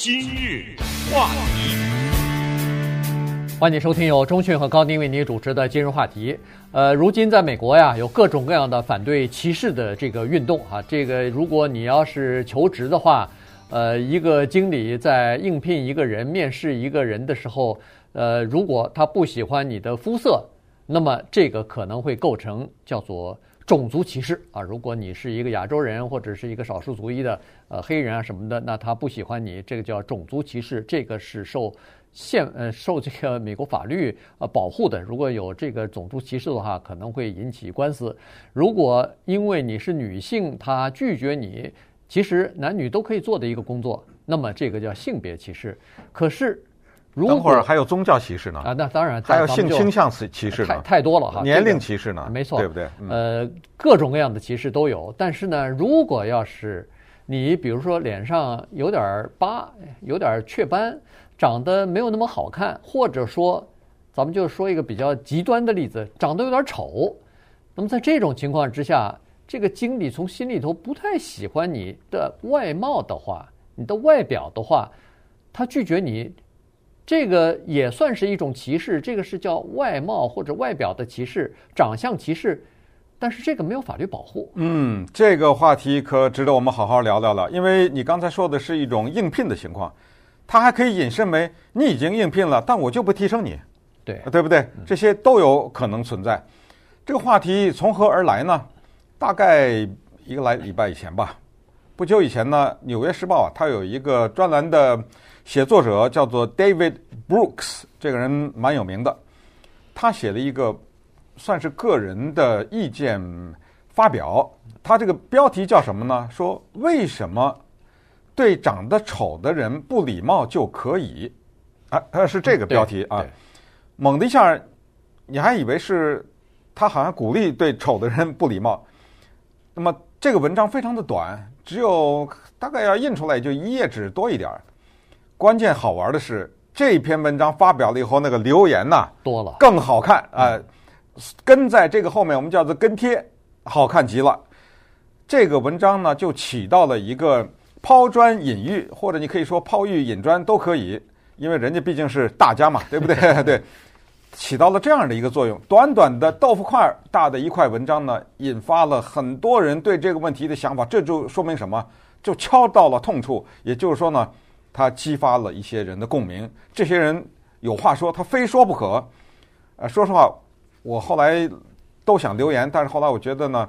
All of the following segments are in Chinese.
今日话题，欢迎收听由钟讯和高宁为您主持的今日话题。呃，如今在美国呀，有各种各样的反对歧视的这个运动啊。这个如果你要是求职的话，呃，一个经理在应聘一个人、面试一个人的时候，呃，如果他不喜欢你的肤色，那么这个可能会构成叫做。种族歧视啊！如果你是一个亚洲人或者是一个少数族裔的呃黑人啊什么的，那他不喜欢你，这个叫种族歧视，这个是受宪呃受这个美国法律呃保护的。如果有这个种族歧视的话，可能会引起官司。如果因为你是女性，他拒绝你，其实男女都可以做的一个工作，那么这个叫性别歧视。可是。等会儿还有宗教歧视呢啊，那当然还有性倾向歧视呢，太太多了哈。年龄歧视呢，没错，对不对？呃，各种各样的歧视都有。但是呢，如果要是你比如说脸上有点疤、有点雀斑，长得没有那么好看，或者说咱们就说一个比较极端的例子，长得有点丑，那么在这种情况之下，这个经理从心里头不太喜欢你的外貌的话，你的外表的话，他拒绝你。这个也算是一种歧视，这个是叫外貌或者外表的歧视，长相歧视，但是这个没有法律保护。嗯，这个话题可值得我们好好聊聊了，因为你刚才说的是一种应聘的情况，它还可以引申为你已经应聘了，但我就不提升你，对，对不对？这些都有可能存在。这个话题从何而来呢？大概一个来礼拜以前吧，不久以前呢，《纽约时报》啊，它有一个专栏的。写作者叫做 David Brooks，这个人蛮有名的。他写了一个算是个人的意见发表，他这个标题叫什么呢？说为什么对长得丑的人不礼貌就可以？啊，他是这个标题啊。猛的一下，你还以为是他好像鼓励对丑的人不礼貌。那么这个文章非常的短，只有大概要印出来就一页纸多一点儿。关键好玩的是，这篇文章发表了以后，那个留言呐多了，更好看啊、呃！跟在这个后面，我们叫做跟贴，好看极了。这个文章呢，就起到了一个抛砖引玉，或者你可以说抛玉引砖都可以，因为人家毕竟是大家嘛，对不对？对，起到了这样的一个作用。短短的豆腐块大的一块文章呢，引发了很多人对这个问题的想法，这就说明什么？就敲到了痛处。也就是说呢。他激发了一些人的共鸣，这些人有话说，他非说不可。呃，说实话，我后来都想留言，但是后来我觉得呢，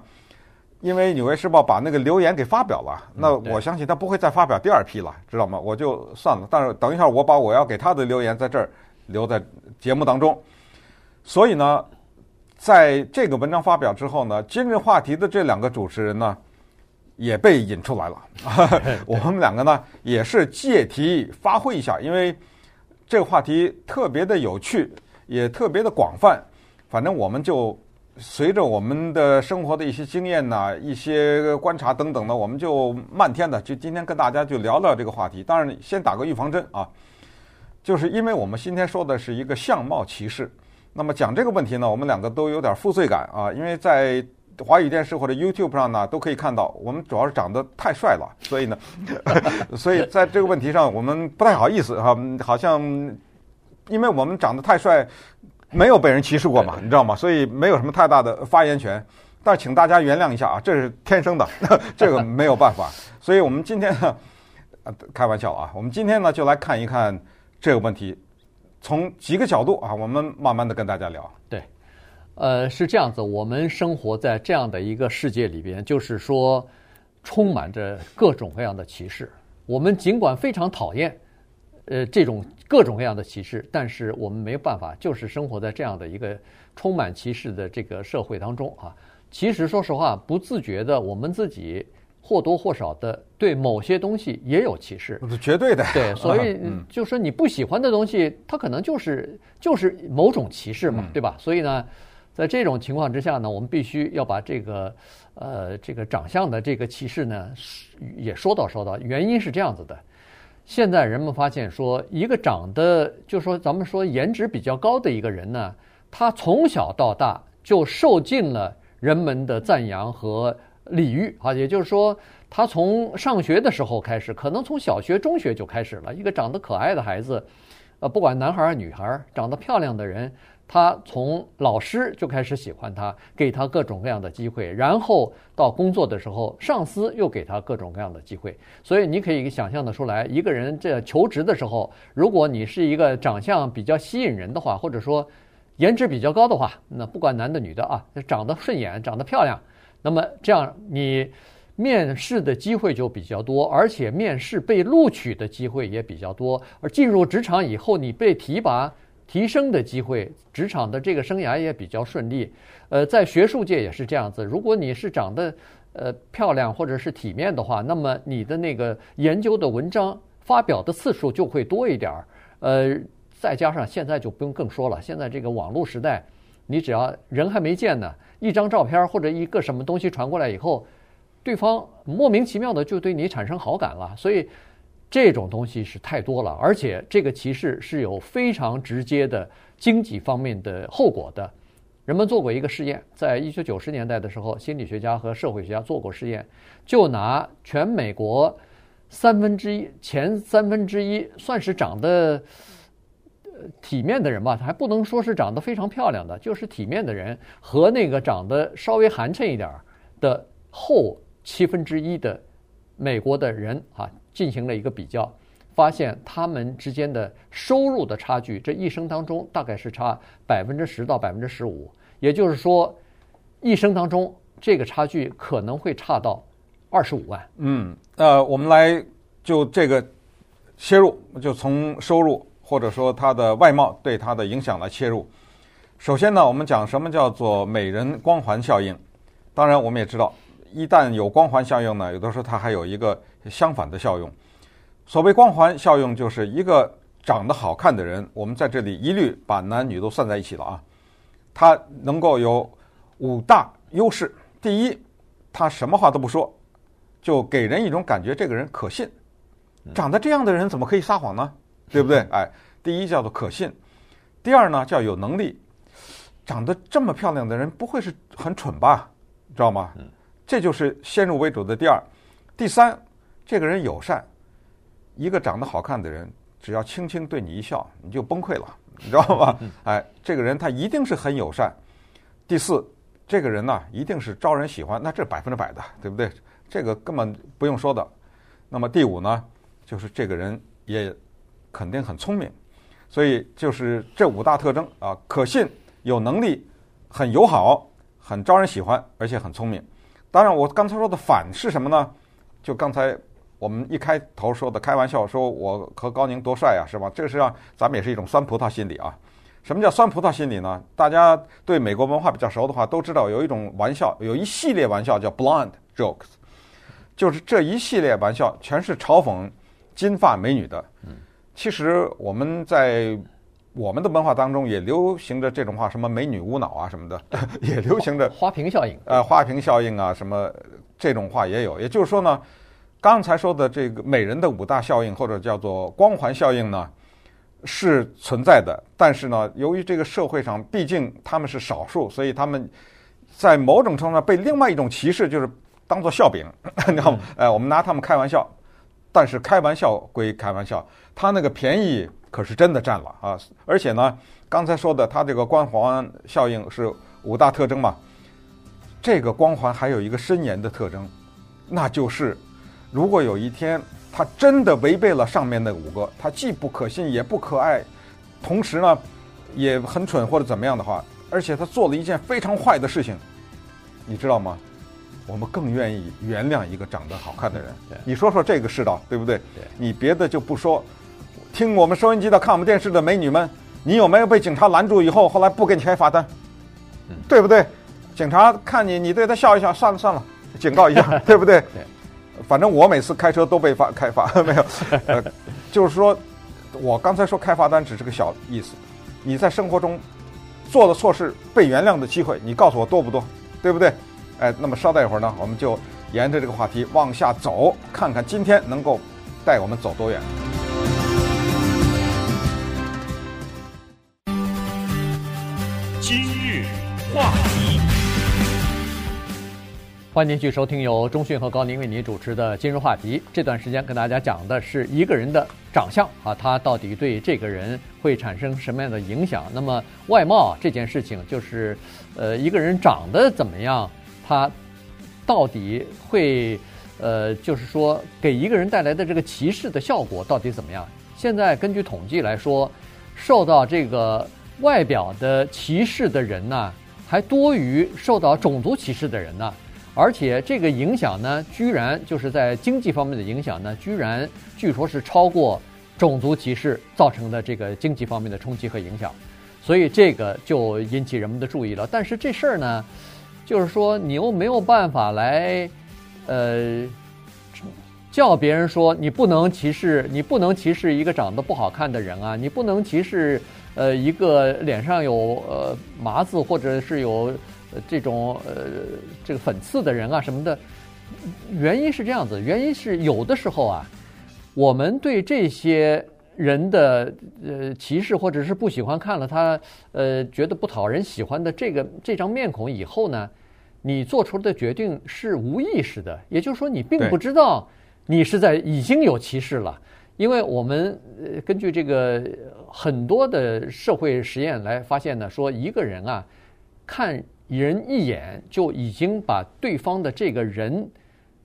因为《纽约时报》把那个留言给发表了，那我相信他不会再发表第二批了，知道吗？我就算了。但是等一下，我把我要给他的留言在这儿留在节目当中。所以呢，在这个文章发表之后呢，今日话题的这两个主持人呢。也被引出来了，我们两个呢也是借题发挥一下，因为这个话题特别的有趣，也特别的广泛。反正我们就随着我们的生活的一些经验呐、一些观察等等呢，我们就漫天的就今天跟大家就聊聊这个话题。当然，先打个预防针啊，就是因为我们今天说的是一个相貌歧视，那么讲这个问题呢，我们两个都有点负罪感啊，因为在。华语电视或者 YouTube 上呢，都可以看到，我们主要是长得太帅了，所以呢，所以在这个问题上，我们不太好意思哈，好像因为我们长得太帅，没有被人歧视过嘛，你知道吗？所以没有什么太大的发言权。但是请大家原谅一下啊，这是天生的，这个没有办法。所以我们今天呢，开玩笑啊，我们今天呢就来看一看这个问题，从几个角度啊，我们慢慢的跟大家聊。对。呃，是这样子，我们生活在这样的一个世界里边，就是说，充满着各种各样的歧视。我们尽管非常讨厌，呃，这种各种各样的歧视，但是我们没有办法，就是生活在这样的一个充满歧视的这个社会当中啊。其实，说实话，不自觉的，我们自己或多或少的对某些东西也有歧视。绝对的。对，所以就说你不喜欢的东西，它可能就是就是某种歧视嘛，对吧？所以呢。在这种情况之下呢，我们必须要把这个，呃，这个长相的这个歧视呢，也说道说道。原因是这样子的，现在人们发现说，一个长得就说咱们说颜值比较高的一个人呢，他从小到大就受尽了人们的赞扬和礼遇啊，也就是说，他从上学的时候开始，可能从小学、中学就开始了。一个长得可爱的孩子，呃，不管男孩儿女孩儿，长得漂亮的人，他从老师就开始喜欢他，给他各种各样的机会。然后到工作的时候，上司又给他各种各样的机会。所以你可以想象得出来，一个人这求职的时候，如果你是一个长相比较吸引人的话，或者说颜值比较高的话，那不管男的女的啊，长得顺眼，长得漂亮，那么这样你。面试的机会就比较多，而且面试被录取的机会也比较多。而进入职场以后，你被提拔、提升的机会，职场的这个生涯也比较顺利。呃，在学术界也是这样子。如果你是长得呃漂亮或者是体面的话，那么你的那个研究的文章发表的次数就会多一点儿。呃，再加上现在就不用更说了，现在这个网络时代，你只要人还没见呢，一张照片或者一个什么东西传过来以后。对方莫名其妙的就对你产生好感了，所以这种东西是太多了，而且这个歧视是有非常直接的经济方面的后果的。人们做过一个试验，在一九九十年代的时候，心理学家和社会学家做过试验，就拿全美国三分之一前三分之一算是长得体面的人吧，还不能说是长得非常漂亮的，就是体面的人和那个长得稍微寒碜一点的后。七分之一的美国的人啊，进行了一个比较，发现他们之间的收入的差距，这一生当中大概是差百分之十到百分之十五，也就是说，一生当中这个差距可能会差到二十五万。嗯，呃，我们来就这个切入，就从收入或者说他的外貌对他的影响来切入。首先呢，我们讲什么叫做美人光环效应，当然我们也知道。一旦有光环效应呢，有的时候它还有一个相反的效用。所谓光环效应，就是一个长得好看的人，我们在这里一律把男女都算在一起了啊。他能够有五大优势：第一，他什么话都不说，就给人一种感觉，这个人可信。长得这样的人怎么可以撒谎呢？对不对？哎，第一叫做可信。第二呢，叫有能力。长得这么漂亮的人，不会是很蠢吧？知道吗？这就是先入为主的第二，第三，这个人友善。一个长得好看的人，只要轻轻对你一笑，你就崩溃了，你知道吗？哎，这个人他一定是很友善。第四，这个人呢，一定是招人喜欢，那这百分之百的，对不对？这个根本不用说的。那么第五呢，就是这个人也肯定很聪明。所以就是这五大特征啊，可信、有能力、很友好、很招人喜欢，而且很聪明。当然，我刚才说的反是什么呢？就刚才我们一开头说的开玩笑，说我和高宁多帅啊，是吧？这个实际上咱们也是一种酸葡萄心理啊。什么叫酸葡萄心理呢？大家对美国文化比较熟的话，都知道有一种玩笑，有一系列玩笑叫 blonde jokes，就是这一系列玩笑全是嘲讽金发美女的。其实我们在。我们的文化当中也流行着这种话，什么“美女无脑”啊什么的，也流行着花瓶效应。呃，花瓶效应啊，什么这种话也有。也就是说呢，刚才说的这个美人的五大效应，或者叫做光环效应呢，是存在的。但是呢，由于这个社会上毕竟他们是少数，所以他们在某种程度上被另外一种歧视，就是当做笑柄，你知道吗？哎，我们拿他们开玩笑。但是开玩笑归开玩笑，他那个便宜。可是真的占了啊！而且呢，刚才说的它这个光环效应是五大特征嘛，这个光环还有一个深严的特征，那就是如果有一天他真的违背了上面那五个，他既不可信也不可爱，同时呢也很蠢或者怎么样的话，而且他做了一件非常坏的事情，你知道吗？我们更愿意原谅一个长得好看的人。你说说这个世道对不对？你别的就不说。听我们收音机的、看我们电视的美女们，你有没有被警察拦住以后，后来不给你开罚单？嗯，对不对？警察看你，你对他笑一笑，算了算了，警告一下，对不对？对。反正我每次开车都被罚开罚，没有。呃，就是说，我刚才说开罚单只是个小意思。你在生活中做了错事被原谅的机会，你告诉我多不多？对不对？哎，那么稍待一会儿呢，我们就沿着这个话题往下走，看看今天能够带我们走多远。话题，欢迎继续收听由中讯和高宁为您主持的《今日话题》。这段时间跟大家讲的是一个人的长相啊，他到底对这个人会产生什么样的影响？那么外貌这件事情，就是呃一个人长得怎么样，他到底会呃就是说给一个人带来的这个歧视的效果到底怎么样？现在根据统计来说，受到这个外表的歧视的人呢，还多于受到种族歧视的人呢。而且这个影响呢，居然就是在经济方面的影响呢，居然据说是超过种族歧视造成的这个经济方面的冲击和影响，所以这个就引起人们的注意了。但是这事儿呢，就是说你又没有办法来，呃，叫别人说你不能歧视，你不能歧视一个长得不好看的人啊，你不能歧视呃一个脸上有呃麻子或者是有。呃，这种呃，这个粉刺的人啊什么的，原因是这样子，原因是有的时候啊，我们对这些人的呃歧视或者是不喜欢看了他呃觉得不讨人喜欢的这个这张面孔以后呢，你做出的决定是无意识的，也就是说你并不知道你是在已经有歧视了，因为我们呃根据这个很多的社会实验来发现呢，说一个人啊看。人一眼就已经把对方的这个人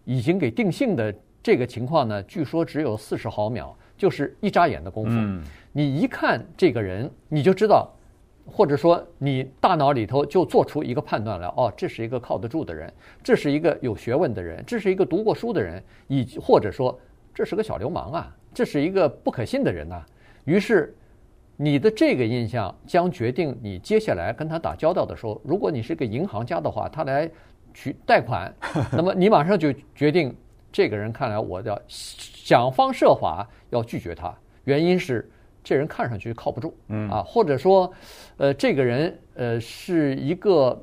已经给定性的这个情况呢，据说只有四十毫秒，就是一眨眼的功夫。嗯，你一看这个人，你就知道，或者说你大脑里头就做出一个判断来：哦，这是一个靠得住的人，这是一个有学问的人，这是一个读过书的人，以或者说这是个小流氓啊，这是一个不可信的人呐。于是。你的这个印象将决定你接下来跟他打交道的时候，如果你是个银行家的话，他来取贷款，那么你马上就决定这个人看来我要想方设法要拒绝他，原因是这人看上去靠不住，啊，或者说，呃，这个人呃是一个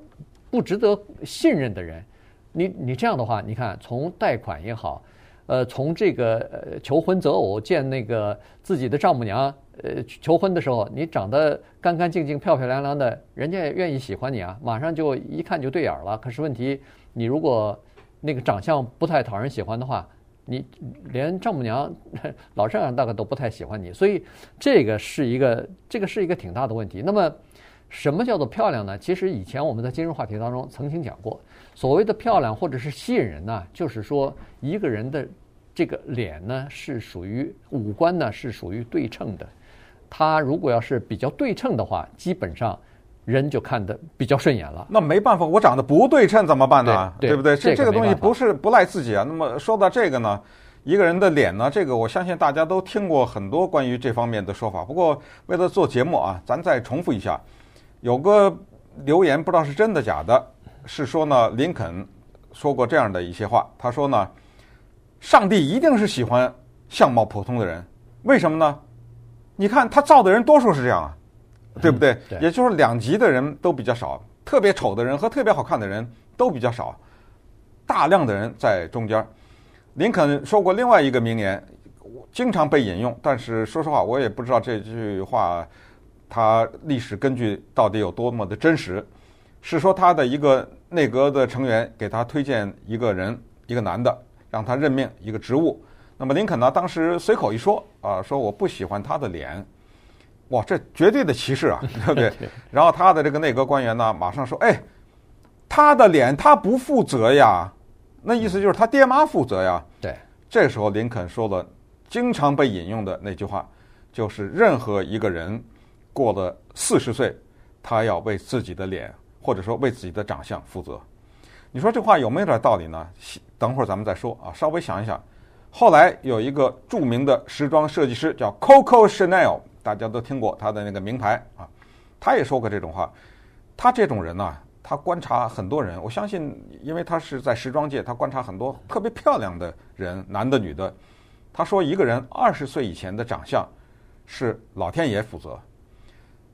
不值得信任的人，你你这样的话，你看从贷款也好，呃，从这个呃求婚择偶见那个自己的丈母娘。呃，求婚的时候，你长得干干净净、漂漂亮亮的，人家也愿意喜欢你啊，马上就一看就对眼了。可是问题，你如果那个长相不太讨人喜欢的话，你连丈母娘、老丈人大概都不太喜欢你，所以这个是一个，这个是一个挺大的问题。那么，什么叫做漂亮呢？其实以前我们在今日话题当中曾经讲过，所谓的漂亮或者是吸引人呢，就是说一个人的这个脸呢是属于五官呢是属于对称的。他如果要是比较对称的话，基本上人就看得比较顺眼了。那没办法，我长得不对称怎么办呢？对，对不对？这这个东西不是不赖自己啊。那么说到这个呢，一个人的脸呢，这个我相信大家都听过很多关于这方面的说法。不过为了做节目啊，咱再重复一下，有个留言不知道是真的假的，是说呢，林肯说过这样的一些话。他说呢，上帝一定是喜欢相貌普通的人，为什么呢？你看他造的人多数是这样啊，对不对？对，也就是两极的人都比较少，特别丑的人和特别好看的人都比较少，大量的人在中间。林肯说过另外一个名言，经常被引用，但是说实话，我也不知道这句话他历史根据到底有多么的真实。是说他的一个内阁的成员给他推荐一个人，一个男的，让他任命一个职务。那么林肯呢？当时随口一说啊，说我不喜欢他的脸，哇，这绝对的歧视啊，对不对？然后他的这个内阁官员呢，马上说：“哎，他的脸他不负责呀，那意思就是他爹妈负责呀。”对，这时候林肯说了经常被引用的那句话，就是任何一个人过了四十岁，他要为自己的脸或者说为自己的长相负责。你说这话有没有点道理呢？等会儿咱们再说啊，稍微想一想。后来有一个著名的时装设计师叫 Coco Chanel，大家都听过他的那个名牌啊，他也说过这种话。他这种人呢，他观察很多人，我相信，因为他是在时装界，他观察很多特别漂亮的人，男的女的。他说，一个人二十岁以前的长相是老天爷负责，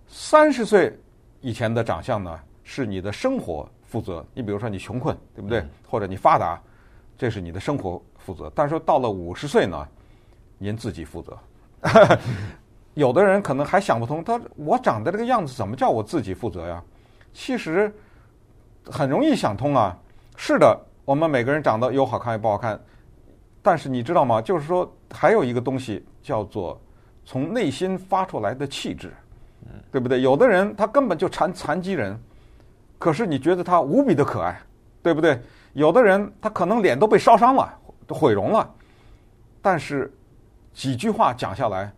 三十岁以前的长相呢是你的生活负责。你比如说你穷困，对不对？或者你发达，这是你的生活。负责，但是说到了五十岁呢，您自己负责。有的人可能还想不通，他我长得这个样子，怎么叫我自己负责呀？其实很容易想通啊。是的，我们每个人长得有好看也不好看，但是你知道吗？就是说还有一个东西叫做从内心发出来的气质，对不对？有的人他根本就残残疾人，可是你觉得他无比的可爱，对不对？有的人他可能脸都被烧伤了，毁容了，但是几句话讲下来，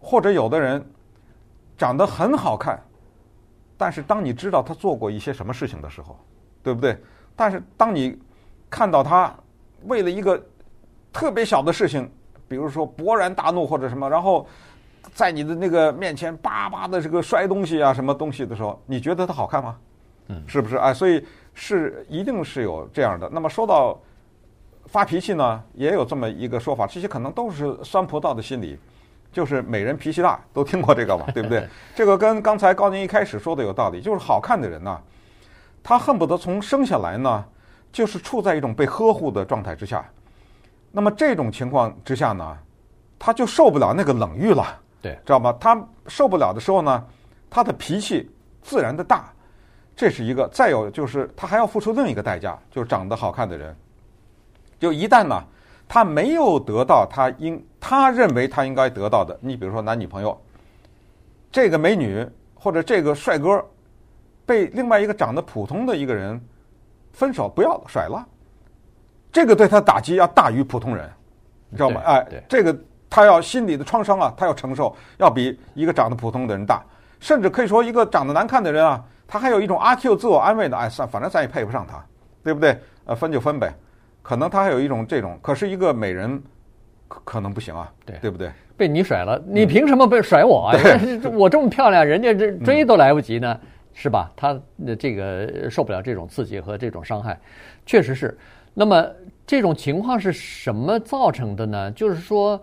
或者有的人长得很好看。但是当你知道他做过一些什么事情的时候，对不对？但是当你看到他为了一个特别小的事情，比如说勃然大怒或者什么，然后在你的那个面前叭叭的这个摔东西啊，什么东西的时候，你觉得他好看吗？嗯，是不是？哎，所以是一定是有这样的。那么说到发脾气呢，也有这么一个说法，这些可能都是酸葡萄的心理。就是美人脾气大，都听过这个吧，对不对？这个跟刚才高宁一开始说的有道理。就是好看的人呢，他恨不得从生下来呢，就是处在一种被呵护的状态之下。那么这种情况之下呢，他就受不了那个冷遇了，对，知道吗？他受不了的时候呢，他的脾气自然的大，这是一个。再有就是他还要付出另一个代价，就是长得好看的人，就一旦呢。他没有得到他应他认为他应该得到的。你比如说男女朋友，这个美女或者这个帅哥被另外一个长得普通的一个人分手不要了甩了，这个对他打击要大于普通人，你知道吗？哎，这个他要心理的创伤啊，他要承受要比一个长得普通的人大，甚至可以说一个长得难看的人啊，他还有一种阿 Q 自我安慰的，哎，算反正咱也配不上他，对不对？呃，分就分呗。可能他还有一种这种，可是一个美人可可能不行啊，对对不对？被你甩了，你凭什么被甩我啊？嗯、我这么漂亮，人家这追都来不及呢，嗯、是吧？他这个受不了这种刺激和这种伤害，确实是。那么这种情况是什么造成的呢？就是说，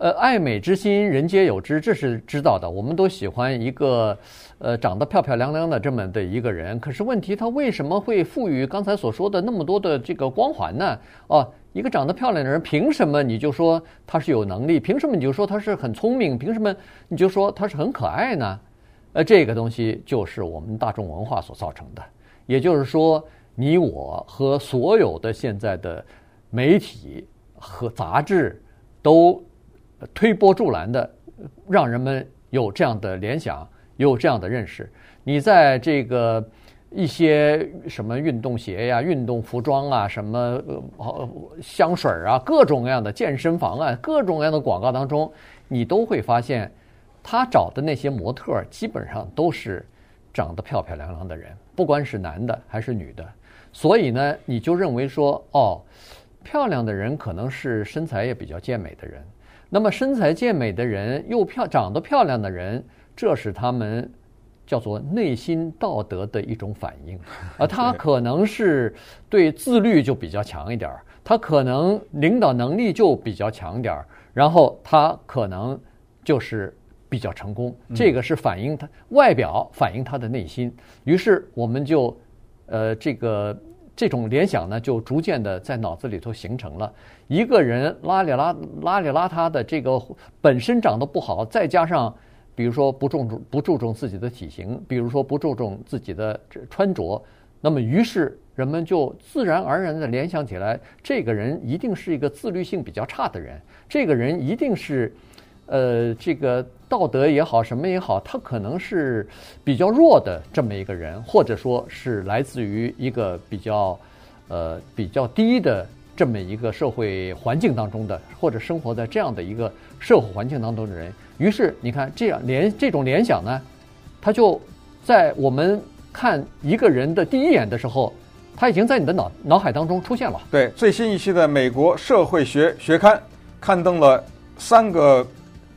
呃，爱美之心，人皆有之，这是知道的。我们都喜欢一个。呃，长得漂漂亮亮的这么的一个人，可是问题他为什么会赋予刚才所说的那么多的这个光环呢？哦，一个长得漂亮的人，凭什么你就说他是有能力？凭什么你就说他是很聪明？凭什么你就说他是很可爱呢？呃，这个东西就是我们大众文化所造成的。也就是说，你我和所有的现在的媒体和杂志都推波助澜的，让人们有这样的联想。有这样的认识，你在这个一些什么运动鞋呀、运动服装啊、什么呃香水啊、各种各样的健身房啊、各种各样的广告当中，你都会发现，他找的那些模特基本上都是长得漂漂亮亮的人，不管是男的还是女的。所以呢，你就认为说，哦，漂亮的人可能是身材也比较健美的人。那么身材健美的人又漂长得漂亮的人。这是他们叫做内心道德的一种反应，啊他可能是对自律就比较强一点儿，他可能领导能力就比较强点儿，然后他可能就是比较成功。这个是反映他外表，反映他的内心。于是我们就呃，这个这种联想呢，就逐渐的在脑子里头形成了。一个人邋里邋邋里邋遢的，这个本身长得不好，再加上。比如说不注重不注重自己的体型，比如说不注重自己的穿着，那么于是人们就自然而然地联想起来，这个人一定是一个自律性比较差的人，这个人一定是，呃，这个道德也好，什么也好，他可能是比较弱的这么一个人，或者说是来自于一个比较，呃，比较低的这么一个社会环境当中的，或者生活在这样的一个社会环境当中的人。于是你看，这样联这种联想呢，他就在我们看一个人的第一眼的时候，他已经在你的脑脑海当中出现了。对，最新一期的美国社会学学刊刊登了三个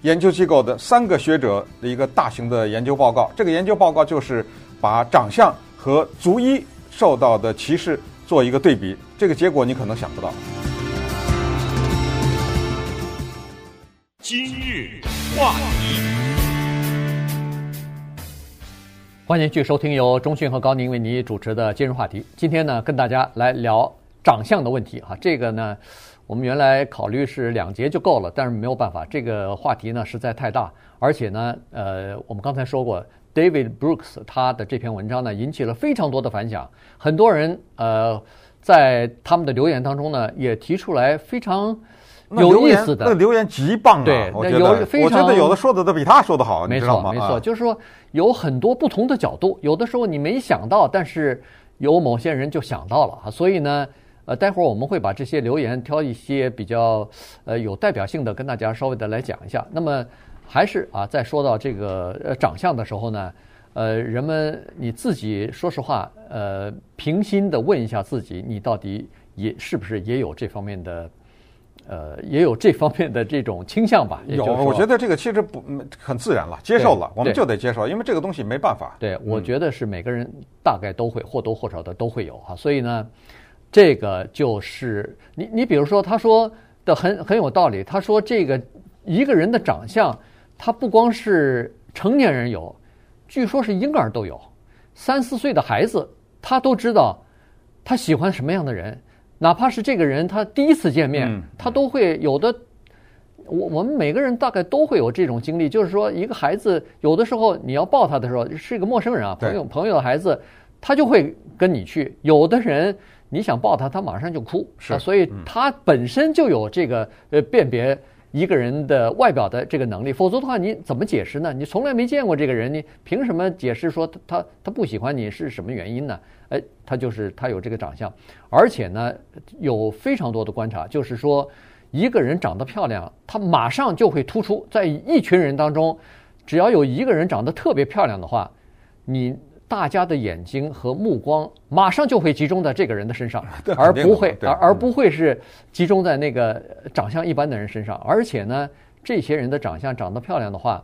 研究机构的三个学者的一个大型的研究报告。这个研究报告就是把长相和族裔受到的歧视做一个对比。这个结果你可能想不到。今日话题，欢迎继续收听由中讯和高宁为您主持的今日话题。今天呢，跟大家来聊长相的问题哈。这个呢，我们原来考虑是两节就够了，但是没有办法，这个话题呢实在太大，而且呢，呃，我们刚才说过，David Brooks 他的这篇文章呢引起了非常多的反响，很多人呃。在他们的留言当中呢，也提出来非常有意思的，那留言极棒啊！对，我觉得，我觉得有的说的都比他说的好，没错？没错，就是说有很多不同的角度，有的时候你没想到，但是有某些人就想到了啊。所以呢，呃，待会儿我们会把这些留言挑一些比较呃有代表性的，跟大家稍微的来讲一下。那么还是啊，在说到这个呃长相的时候呢，呃，人们你自己说实话，呃，平心的问一下自己，你到底也是不是也有这方面的？呃，也有这方面的这种倾向吧。有，我觉得这个其实不很自然了，接受了，我们就得接受，因为这个东西没办法。对，我觉得是每个人大概都会或多或少的都会有哈，所以呢，这个就是你你比如说，他说的很很有道理，他说这个一个人的长相，他不光是成年人有，据说是婴儿都有，三四岁的孩子他都知道他喜欢什么样的人。哪怕是这个人，他第一次见面，他都会有的。我我们每个人大概都会有这种经历，就是说，一个孩子有的时候你要抱他的时候，是一个陌生人啊，朋友朋友的孩子，他就会跟你去。有的人你想抱他，他马上就哭，是，所以他本身就有这个呃辨别一个人的外表的这个能力。否则的话，你怎么解释呢？你从来没见过这个人，你凭什么解释说他他他不喜欢你是什么原因呢？哎，他就是他有这个长相，而且呢，有非常多的观察，就是说，一个人长得漂亮，他马上就会突出在一群人当中，只要有一个人长得特别漂亮的话，你大家的眼睛和目光马上就会集中在这个人的身上，而不会而而不会是集中在那个长相一般的人身上。而且呢，这些人的长相长得漂亮的话，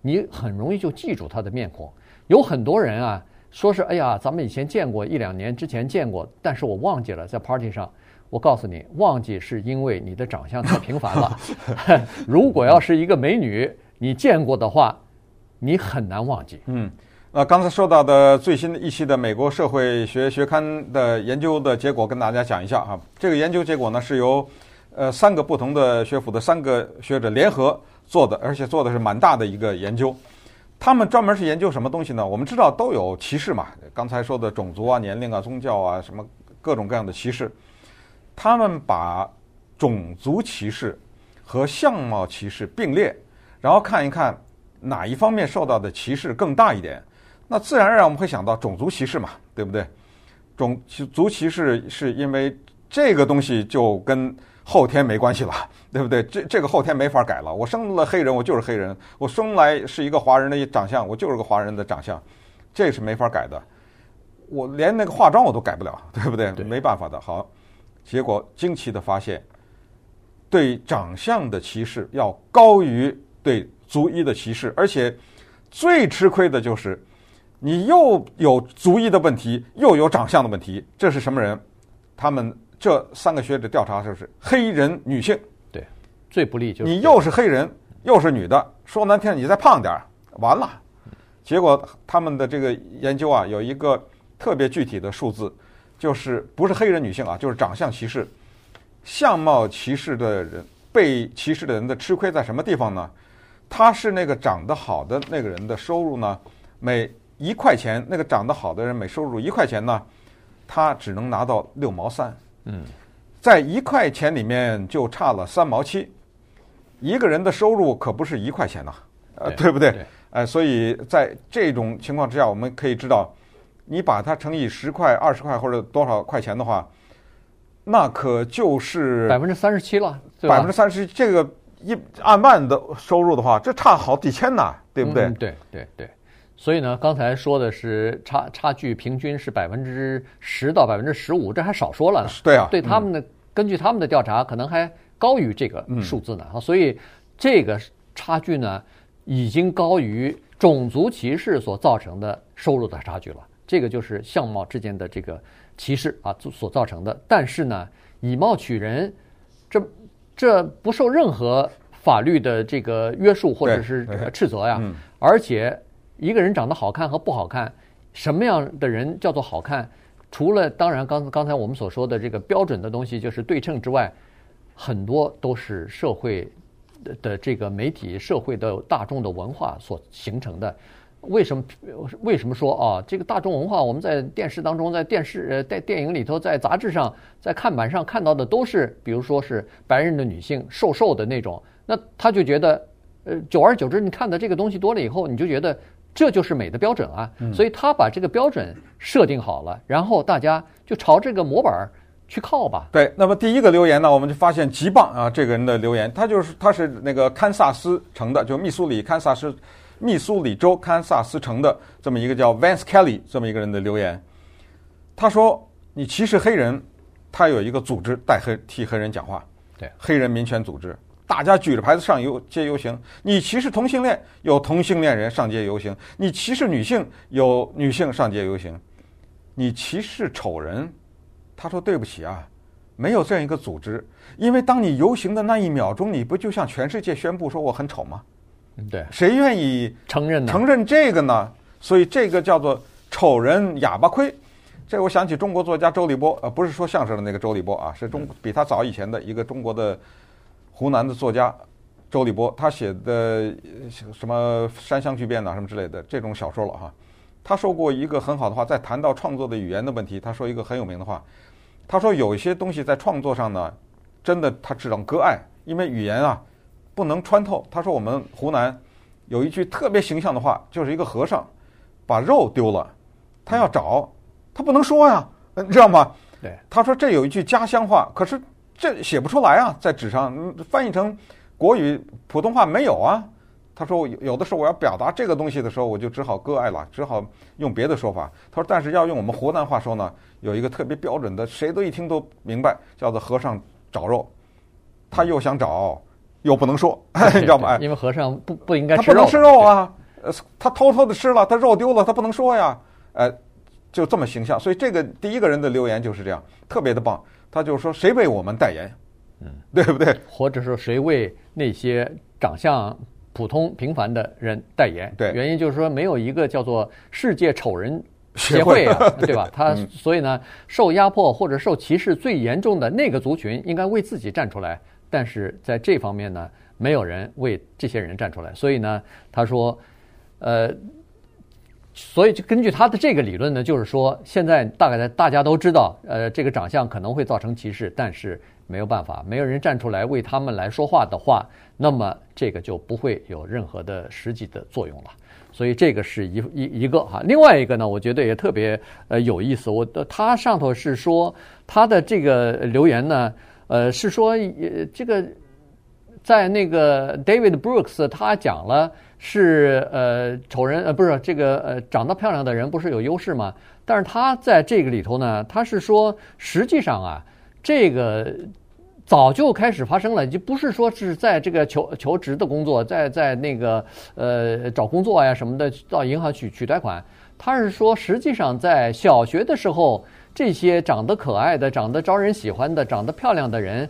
你很容易就记住他的面孔。有很多人啊。说是哎呀，咱们以前见过一两年之前见过，但是我忘记了在 party 上。我告诉你，忘记是因为你的长相太平凡了。如果要是一个美女，你见过的话，你很难忘记。嗯，那刚才说到的最新一期的美国社会学学刊的研究的结果，跟大家讲一下啊。这个研究结果呢，是由呃三个不同的学府的三个学者联合做的，而且做的是蛮大的一个研究。他们专门是研究什么东西呢？我们知道都有歧视嘛，刚才说的种族啊、年龄啊、宗教啊，什么各种各样的歧视。他们把种族歧视和相貌歧视并列，然后看一看哪一方面受到的歧视更大一点。那自然而然我们会想到种族歧视嘛，对不对？种族歧视是因为这个东西就跟后天没关系了。对不对？这这个后天没法改了。我生了黑人，我就是黑人；我生来是一个华人的长相，我就是个华人的长相，这是没法改的。我连那个化妆我都改不了，对不对？对，没办法的。好，结果惊奇的发现，对长相的歧视要高于对族裔的歧视，而且最吃亏的就是你又有族裔的问题，又有长相的问题。这是什么人？他们这三个学者调查就是黑人女性。对最不利就是你又是黑人又是女的，说难听，你再胖点儿，完了。结果他们的这个研究啊，有一个特别具体的数字，就是不是黑人女性啊，就是长相歧视、相貌歧视的人，被歧视的人的吃亏在什么地方呢？他是那个长得好的那个人的收入呢，每一块钱，那个长得好的人每收入一块钱呢，他只能拿到六毛三。嗯，在一块钱里面就差了三毛七。一个人的收入可不是一块钱呐，呃，对不对？呃，所以在这种情况之下，我们可以知道，你把它乘以十块、二十块或者多少块钱的话，那可就是百分之三十七了。百分之三十，这个一按万的收入的话，这差好几千呐，对不对？嗯、对对对。所以呢，刚才说的是差差距平均是百分之十到百分之十五，这还少说了呢。对啊，对他们的、嗯、根据他们的调查，可能还。高于这个数字呢，所以这个差距呢，已经高于种族歧视所造成的收入的差距了。这个就是相貌之间的这个歧视啊所造成的。但是呢，以貌取人，这这不受任何法律的这个约束或者是斥责呀。而且一个人长得好看和不好看，什么样的人叫做好看？除了当然刚刚才我们所说的这个标准的东西就是对称之外。很多都是社会的的这个媒体、社会的大众的文化所形成的。为什么为什么说啊？这个大众文化，我们在电视当中，在电视呃，在电影里头，在杂志上，在看板上看到的都是，比如说是白人的女性，瘦瘦的那种。那他就觉得，呃，久而久之，你看的这个东西多了以后，你就觉得这就是美的标准啊。所以他把这个标准设定好了，然后大家就朝这个模板去靠吧。对，那么第一个留言呢，我们就发现极棒啊，这个人的留言，他就是他是那个堪萨斯城的，就密苏里堪萨斯。密苏里州堪萨斯城的这么一个叫 Vance Kelly 这么一个人的留言，他说：“你歧视黑人，他有一个组织代黑替黑人讲话，对黑人民权组织，大家举着牌子上游街游行。你歧视同性恋，有同性恋人上街游行；你歧视女性，有女性上街游行；你歧视丑人，他说对不起啊，没有这样一个组织，因为当你游行的那一秒钟，你不就向全世界宣布说我很丑吗？”对，谁愿意承认呢？承认这个呢？所以这个叫做丑人哑巴亏。这我想起中国作家周立波，呃，不是说相声的那个周立波啊，是中比他早以前的一个中国的湖南的作家周立波，他写的什么《山乡巨变》呐，什么之类的这种小说了哈。他说过一个很好的话，在谈到创作的语言的问题，他说一个很有名的话，他说有一些东西在创作上呢，真的他只能割爱，因为语言啊。不能穿透。他说：“我们湖南有一句特别形象的话，就是一个和尚把肉丢了，他要找，他不能说呀，你知道吗？”对。他说：“这有一句家乡话，可是这写不出来啊，在纸上翻译成国语普通话没有啊。”他说：“有的时候我要表达这个东西的时候，我就只好割爱了，只好用别的说法。”他说：“但是要用我们湖南话说呢，有一个特别标准的，谁都一听都明白，叫做和尚找肉，他又想找。”又不能说，你知道吗？因为和尚不不应该吃肉，他不能吃肉啊。呃，他偷偷的吃了，他肉丢了，他不能说呀。呃，就这么形象。所以这个第一个人的留言就是这样，特别的棒。他就说：“谁为我们代言？嗯，对不对？或者说谁为那些长相普通平凡的人代言？对，原因就是说没有一个叫做世界丑人协会啊，对吧？他所以呢，受压迫或者受歧视最严重的那个族群，应该为自己站出来。”但是在这方面呢，没有人为这些人站出来，所以呢，他说，呃，所以就根据他的这个理论呢，就是说，现在大概大家都知道，呃，这个长相可能会造成歧视，但是没有办法，没有人站出来为他们来说话的话，那么这个就不会有任何的实际的作用了。所以这个是一一一个哈，另外一个呢，我觉得也特别呃有意思，我他上头是说他的这个留言呢。呃，是说，呃，这个在那个 David Brooks 他讲了是呃丑人呃不是这个呃长得漂亮的人不是有优势吗？但是他在这个里头呢，他是说实际上啊，这个早就开始发生了，就不是说是在这个求求职的工作，在在那个呃找工作呀什么的到银行取取贷款，他是说实际上在小学的时候。这些长得可爱的、长得招人喜欢的、长得漂亮的人，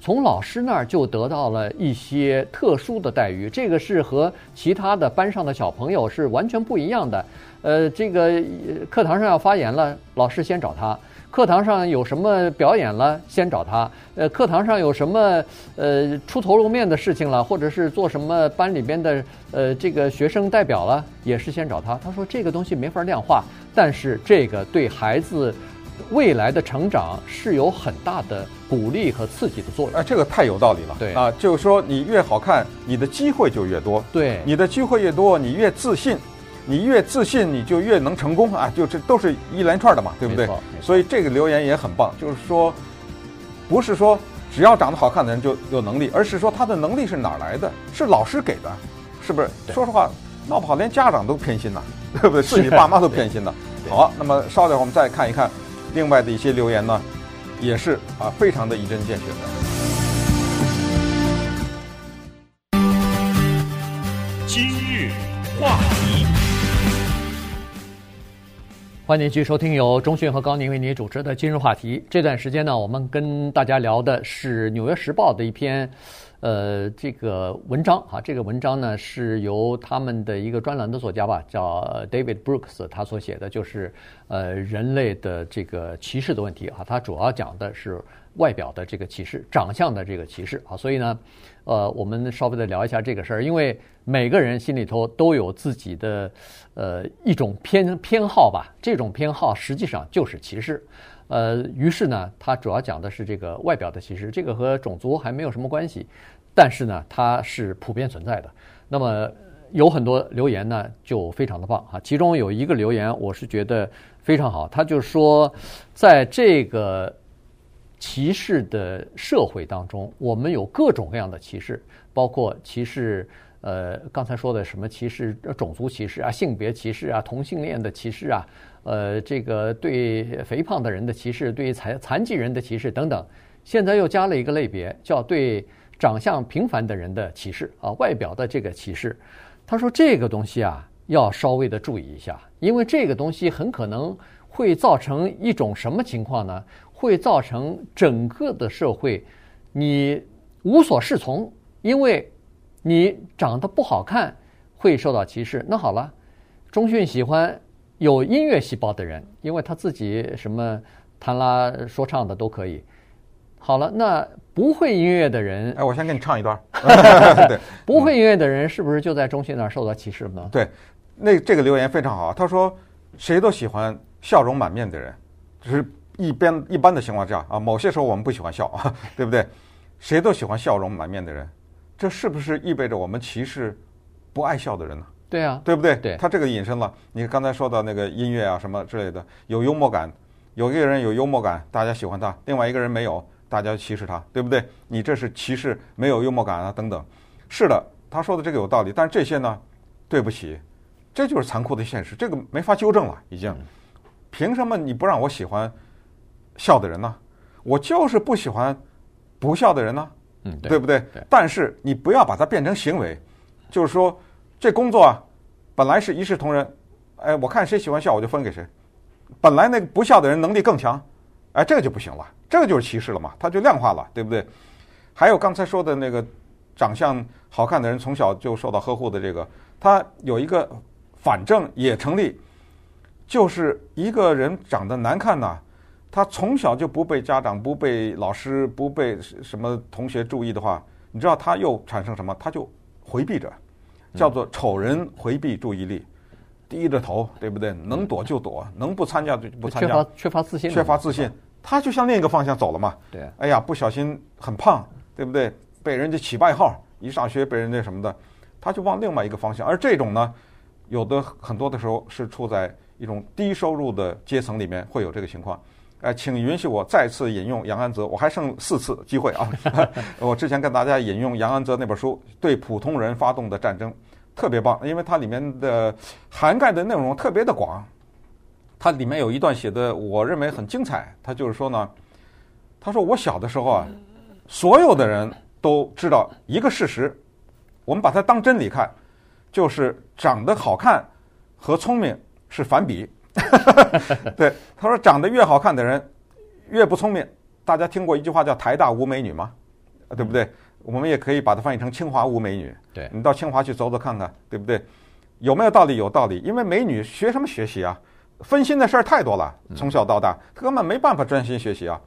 从老师那儿就得到了一些特殊的待遇。这个是和其他的班上的小朋友是完全不一样的。呃，这个课堂上要发言了，老师先找他；课堂上有什么表演了，先找他；呃，课堂上有什么呃出头露面的事情了，或者是做什么班里边的呃这个学生代表了，也是先找他。他说这个东西没法量化，但是这个对孩子。未来的成长是有很大的鼓励和刺激的作用。哎，这个太有道理了。对啊，就是说你越好看，你的机会就越多。对，你的机会越多，你越自信，你越自信，你就越能成功啊！就这都是一连串的嘛，对不对？所以这个留言也很棒，就是说，不是说只要长得好看的人就有能力，而是说他的能力是哪儿来的？是老师给的，是不是？说实话，闹不好连家长都偏心呐，对不对？自己爸妈都偏心呐。好，那么稍等，我们再看一看。另外的一些留言呢，也是啊，非常的一针见血的。今日话题，欢迎继续收听由中讯和高宁为您主持的今日话题。这段时间呢，我们跟大家聊的是《纽约时报》的一篇呃，这个文章啊，这个文章呢是由他们的一个专栏的作家吧，叫 David Brooks，他所写的就是呃人类的这个歧视的问题啊。他主要讲的是外表的这个歧视，长相的这个歧视啊。所以呢，呃，我们稍微的聊一下这个事儿，因为每个人心里头都有自己的呃一种偏偏好吧，这种偏好实际上就是歧视。呃，于是呢，他主要讲的是这个外表的歧视，这个和种族还没有什么关系，但是呢，它是普遍存在的。那么有很多留言呢，就非常的棒啊。其中有一个留言，我是觉得非常好，他就说，在这个歧视的社会当中，我们有各种各样的歧视，包括歧视。呃，刚才说的什么歧视、种族歧视啊、性别歧视啊、同性恋的歧视啊，呃，这个对肥胖的人的歧视、对残残疾人的歧视等等，现在又加了一个类别，叫对长相平凡的人的歧视啊，外表的这个歧视。他说这个东西啊，要稍微的注意一下，因为这个东西很可能会造成一种什么情况呢？会造成整个的社会你无所适从，因为。你长得不好看会受到歧视。那好了，中迅喜欢有音乐细胞的人，因为他自己什么弹拉说唱的都可以。好了，那不会音乐的人，哎，我先给你唱一段。对，不会音乐的人是不是就在中迅那儿受到歧视呢？对，那这个留言非常好。他说，谁都喜欢笑容满面的人，只是一边一般的情况下啊，某些时候我们不喜欢笑，对不对？谁都喜欢笑容满面的人。这是不是意味着我们歧视不爱笑的人呢？对啊，对不对？对，他这个引申了。你刚才说到那个音乐啊什么之类的，有幽默感，有一个人有幽默感，大家喜欢他；另外一个人没有，大家歧视他，对不对？你这是歧视没有幽默感啊等等。是的，他说的这个有道理，但是这些呢，对不起，这就是残酷的现实，这个没法纠正了，已经。凭什么你不让我喜欢笑的人呢？我就是不喜欢不笑的人呢？嗯，对，对不对？对。但是你不要把它变成行为，就是说，这工作啊，本来是一视同仁，哎，我看谁喜欢笑，我就分给谁。本来那个不笑的人能力更强，哎，这个就不行了，这个就是歧视了嘛，它就量化了，对不对？还有刚才说的那个长相好看的人从小就受到呵护的这个，他有一个反证也成立，就是一个人长得难看呐。他从小就不被家长、不被老师、不被什么同学注意的话，你知道他又产生什么？他就回避着，叫做丑人回避注意力，低着头，对不对？能躲就躲，能不参加就不参加。缺乏缺乏自信，缺乏自信，他就向另一个方向走了嘛。对。哎呀，不小心很胖，对不对？被人家起外号，一上学被人家什么的，他就往另外一个方向。而这种呢，有的很多的时候是处在一种低收入的阶层里面，会有这个情况。哎，请允许我再次引用杨安泽，我还剩四次机会啊！我之前跟大家引用杨安泽那本书《对普通人发动的战争》，特别棒，因为它里面的涵盖的内容特别的广。它里面有一段写的，我认为很精彩。他就是说呢，他说我小的时候啊，所有的人都知道一个事实，我们把它当真理看，就是长得好看和聪明是反比。对，他说长得越好看的人越不聪明。大家听过一句话叫“台大无美女”吗？对不对？我们也可以把它翻译成“清华无美女”。对，你到清华去走走看看，对不对？有没有道理？有道理。因为美女学什么学习啊？分心的事儿太多了，从小到大，他根本没办法专心学习啊。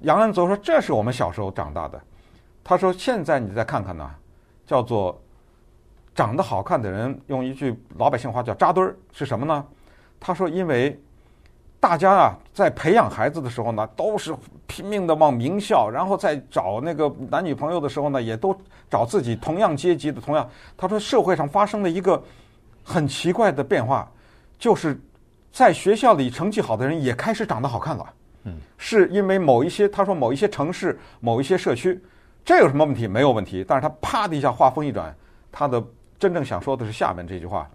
杨安泽说：“这是我们小时候长大的。”他说：“现在你再看看呢，叫做长得好看的人，用一句老百姓话叫扎堆儿，是什么呢？”他说：“因为大家啊，在培养孩子的时候呢，都是拼命的往名校，然后在找那个男女朋友的时候呢，也都找自己同样阶级的。同样，他说社会上发生了一个很奇怪的变化，就是在学校里成绩好的人也开始长得好看了。嗯，是因为某一些，他说某一些城市、某一些社区，这有什么问题？没有问题。但是他啪的一下话锋一转，他的真正想说的是下面这句话。”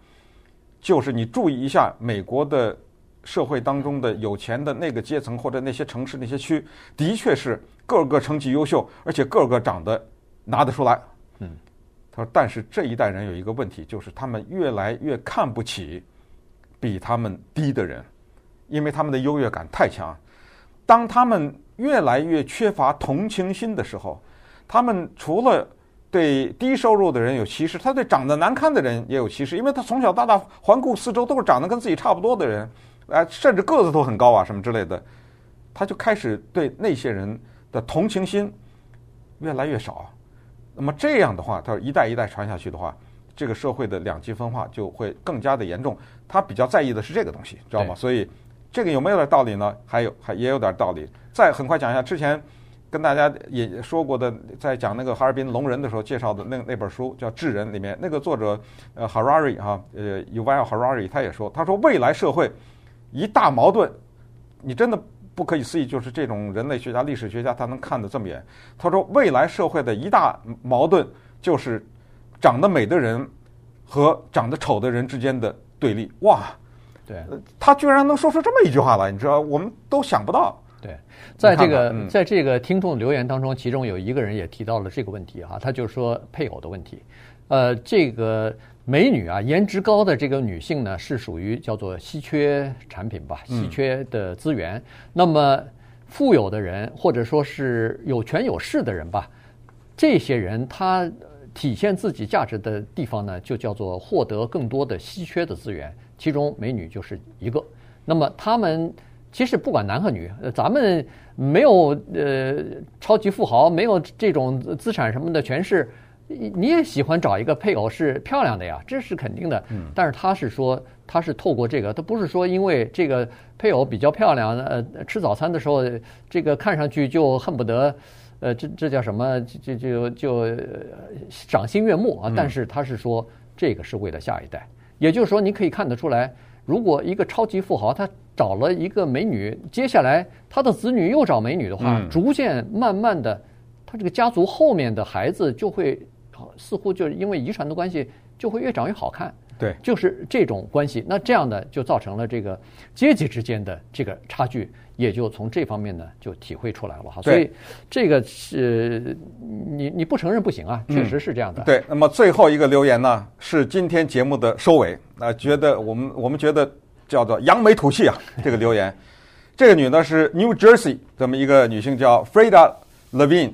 就是你注意一下，美国的社会当中的有钱的那个阶层，或者那些城市那些区，的确是个个成绩优秀，而且个个长得拿得出来。嗯，他说，但是这一代人有一个问题，就是他们越来越看不起比他们低的人，因为他们的优越感太强。当他们越来越缺乏同情心的时候，他们除了对低收入的人有歧视，他对长得难看的人也有歧视，因为他从小到大环顾四周都是长得跟自己差不多的人，哎，甚至个子都很高啊，什么之类的，他就开始对那些人的同情心越来越少。那么这样的话，他一代一代传下去的话，这个社会的两极分化就会更加的严重。他比较在意的是这个东西，知道吗？所以这个有没有点道理呢？还有还也有点道理。再很快讲一下之前跟大家也说过的，在讲那个哈尔滨龙人的时候介绍的那那本书叫《智人》里面，那个作者呃 Harari 哈呃 Yuval Harari 他也说，他说未来社会一大矛盾，你真的不可以思议，就是这种人类学家、历史学家他能看得这么远。他说未来社会的一大矛盾就是长得美的人和长得丑的人之间的对立。哇，对，他居然能说出这么一句话来，你知道，我们都想不到。对，在这个在这个听众留言当中，其中有一个人也提到了这个问题哈，他就说配偶的问题。呃，这个美女啊，颜值高的这个女性呢，是属于叫做稀缺产品吧，稀缺的资源。嗯、那么富有的人或者说是有权有势的人吧，这些人他体现自己价值的地方呢，就叫做获得更多的稀缺的资源，其中美女就是一个。那么他们。其实不管男和女，呃，咱们没有呃超级富豪，没有这种资产什么的全是，你也喜欢找一个配偶是漂亮的呀，这是肯定的。嗯。但是他是说，他是透过这个，他不是说因为这个配偶比较漂亮，呃，吃早餐的时候这个看上去就恨不得，呃，这这叫什么？就就就赏心悦目啊。但是他是说，这个是为了下一代，也就是说，你可以看得出来，如果一个超级富豪他。找了一个美女，接下来他的子女又找美女的话，嗯、逐渐慢慢的，他这个家族后面的孩子就会，似乎就是因为遗传的关系，就会越长越好看。对，就是这种关系。那这样呢就造成了这个阶级之间的这个差距，也就从这方面呢就体会出来了哈。所以这个是你你不承认不行啊，确实是这样的。嗯、对，那么最后一个留言呢，是今天节目的收尾。那觉得我们我们觉得。叫做扬眉吐气啊！这个留言，这个女的是 New Jersey 这么一个女性，叫 Freda Levine。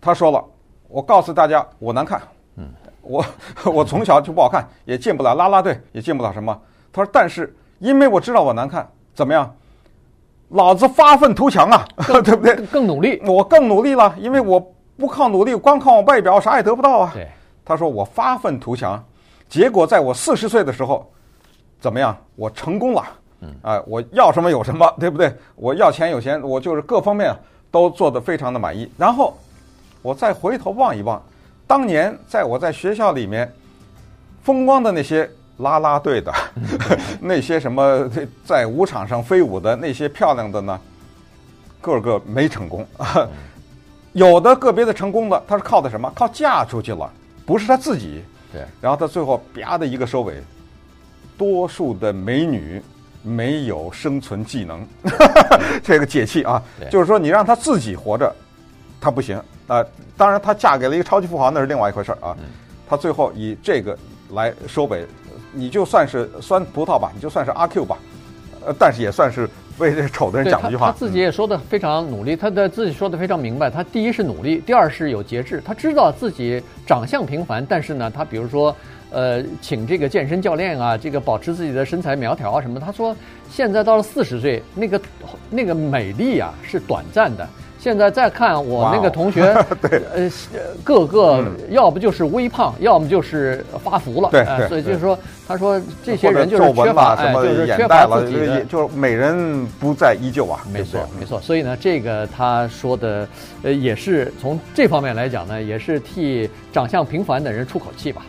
她说了：“我告诉大家，我难看，嗯，我我从小就不好看，也进不了啦啦队，也进不了什么。”她说：“但是因为我知道我难看，怎么样？老子发愤图强啊，对不对？更努力，我更努力了，因为我不靠努力，光靠我外表啥也得不到啊。”对，她说：“我发愤图强，结果在我四十岁的时候。”怎么样？我成功了，嗯，啊，我要什么有什么，对不对？我要钱有钱，我就是各方面都做得非常的满意。然后我再回头望一望，当年在我在学校里面风光的那些啦啦队的，那些什么在舞场上飞舞的那些漂亮的呢，个个没成功。有的个别的成功的，他是靠的什么？靠嫁出去了，不是他自己。对，然后他最后啪的一个收尾。多数的美女没有生存技能，这个解气啊！就是说，你让她自己活着，她不行啊。当然，她嫁给了一个超级富豪，那是另外一回事儿啊。她最后以这个来收尾，你就算是酸葡萄吧，你就算是阿 Q 吧，呃，但是也算是为这丑的人讲一句话。他自己也说的非常努力，他的自己说的非常明白。他第一是努力，第二是有节制。他知道自己长相平凡，但是呢，他比如说。呃，请这个健身教练啊，这个保持自己的身材苗条啊什么。他说，现在到了四十岁，那个那个美丽啊是短暂的。现在再看我那个同学，对，呃，个个要不就是微胖，要么就是发福了。对，所以就是说，他说这些人就是缺乏，哎，就是缺乏自己的，就是美人不再依旧啊。没错，没错。所以呢，这个他说的，呃，也是从这方面来讲呢，也是替长相平凡的人出口气吧。